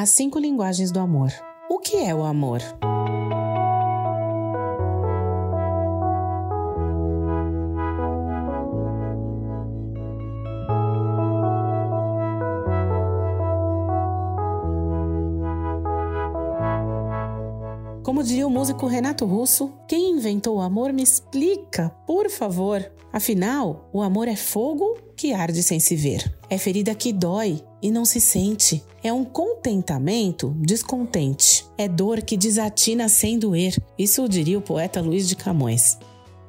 As cinco linguagens do amor. O que é o amor? Como diria o músico Renato Russo, quem inventou o amor me explica, por favor. Afinal, o amor é fogo que arde sem se ver. É ferida que dói e não se sente. É um contentamento descontente. É dor que desatina sem doer. Isso diria o poeta Luiz de Camões.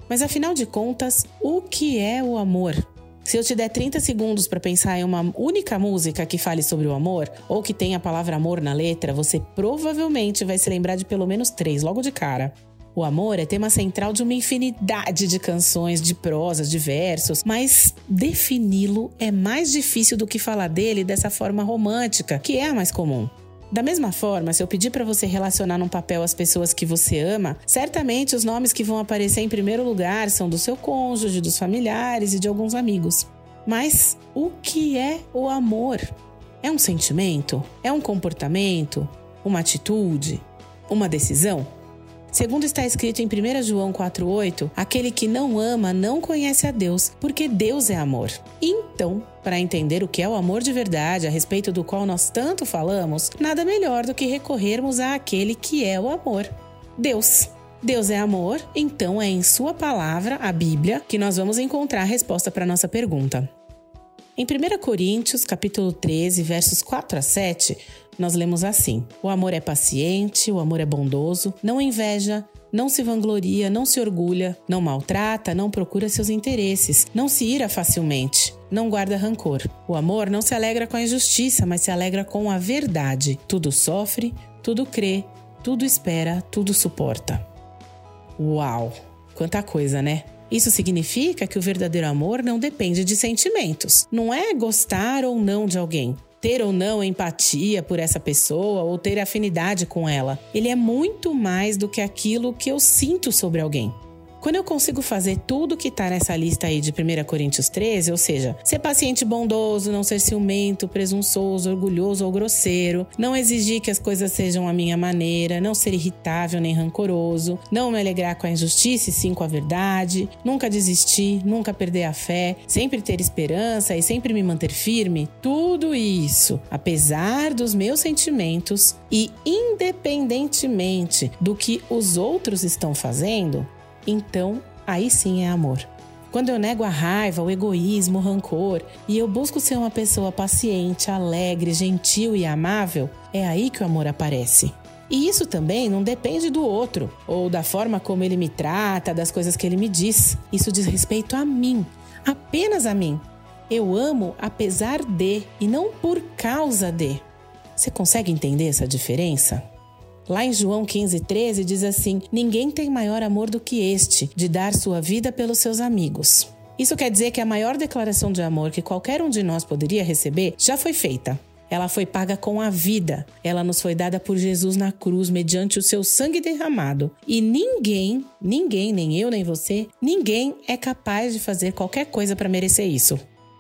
Mas afinal de contas, o que é o amor? Se eu te der 30 segundos para pensar em uma única música que fale sobre o amor, ou que tenha a palavra amor na letra, você provavelmente vai se lembrar de pelo menos três logo de cara. O amor é tema central de uma infinidade de canções, de prosas, de versos, mas defini-lo é mais difícil do que falar dele dessa forma romântica, que é a mais comum. Da mesma forma, se eu pedir para você relacionar num papel as pessoas que você ama, certamente os nomes que vão aparecer em primeiro lugar são do seu cônjuge, dos familiares e de alguns amigos. Mas o que é o amor? É um sentimento? É um comportamento? Uma atitude? Uma decisão? Segundo está escrito em 1 João 4,8, aquele que não ama não conhece a Deus, porque Deus é amor. Então, para entender o que é o amor de verdade, a respeito do qual nós tanto falamos, nada melhor do que recorrermos àquele que é o amor: Deus. Deus é amor, então é em Sua palavra, a Bíblia, que nós vamos encontrar a resposta para nossa pergunta. Em 1 Coríntios, capítulo 13, versos 4 a 7, nós lemos assim: O amor é paciente, o amor é bondoso, não inveja, não se vangloria, não se orgulha, não maltrata, não procura seus interesses, não se ira facilmente, não guarda rancor. O amor não se alegra com a injustiça, mas se alegra com a verdade. Tudo sofre, tudo crê, tudo espera, tudo suporta. Uau! Quanta coisa, né? Isso significa que o verdadeiro amor não depende de sentimentos. Não é gostar ou não de alguém ter ou não empatia por essa pessoa ou ter afinidade com ela. Ele é muito mais do que aquilo que eu sinto sobre alguém. Quando eu consigo fazer tudo que está nessa lista aí de 1 Coríntios 13, ou seja, ser paciente bondoso, não ser ciumento, presunçoso, orgulhoso ou grosseiro, não exigir que as coisas sejam a minha maneira, não ser irritável nem rancoroso, não me alegrar com a injustiça e sim com a verdade, nunca desistir, nunca perder a fé, sempre ter esperança e sempre me manter firme, tudo isso, apesar dos meus sentimentos e independentemente do que os outros estão fazendo, então aí sim é amor. Quando eu nego a raiva, o egoísmo, o rancor e eu busco ser uma pessoa paciente, alegre, gentil e amável, é aí que o amor aparece. E isso também não depende do outro, ou da forma como ele me trata, das coisas que ele me diz. Isso diz respeito a mim, apenas a mim. Eu amo apesar de e não por causa de. Você consegue entender essa diferença? Lá em João 15,13 diz assim: Ninguém tem maior amor do que este, de dar sua vida pelos seus amigos. Isso quer dizer que a maior declaração de amor que qualquer um de nós poderia receber já foi feita. Ela foi paga com a vida. Ela nos foi dada por Jesus na cruz mediante o seu sangue derramado. E ninguém, ninguém, nem eu nem você, ninguém é capaz de fazer qualquer coisa para merecer isso.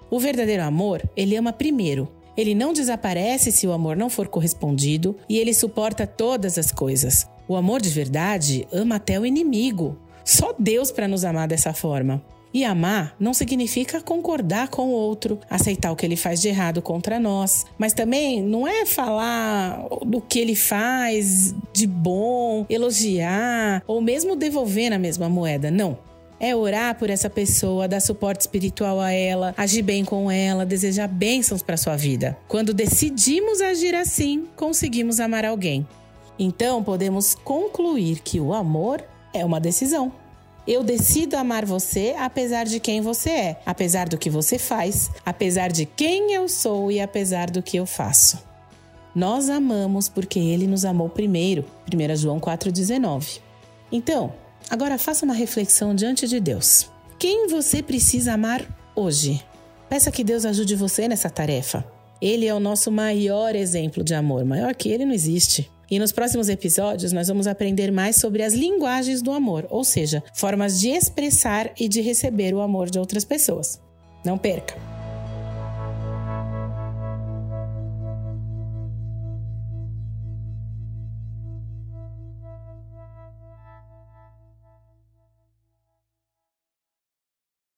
O verdadeiro amor, ele ama primeiro, ele não desaparece se o amor não for correspondido e ele suporta todas as coisas. O amor de verdade ama até o inimigo. Só Deus para nos amar dessa forma. E amar não significa concordar com o outro, aceitar o que ele faz de errado contra nós, mas também não é falar do que ele faz de bom, elogiar ou mesmo devolver na mesma moeda. Não é orar por essa pessoa, dar suporte espiritual a ela, agir bem com ela, desejar bênçãos para sua vida. Quando decidimos agir assim, conseguimos amar alguém. Então, podemos concluir que o amor é uma decisão. Eu decido amar você apesar de quem você é, apesar do que você faz, apesar de quem eu sou e apesar do que eu faço. Nós amamos porque ele nos amou primeiro. 1 João 4,19. Então, Agora faça uma reflexão diante de Deus. Quem você precisa amar hoje? Peça que Deus ajude você nessa tarefa. Ele é o nosso maior exemplo de amor, maior que ele não existe. E nos próximos episódios nós vamos aprender mais sobre as linguagens do amor, ou seja, formas de expressar e de receber o amor de outras pessoas. Não perca!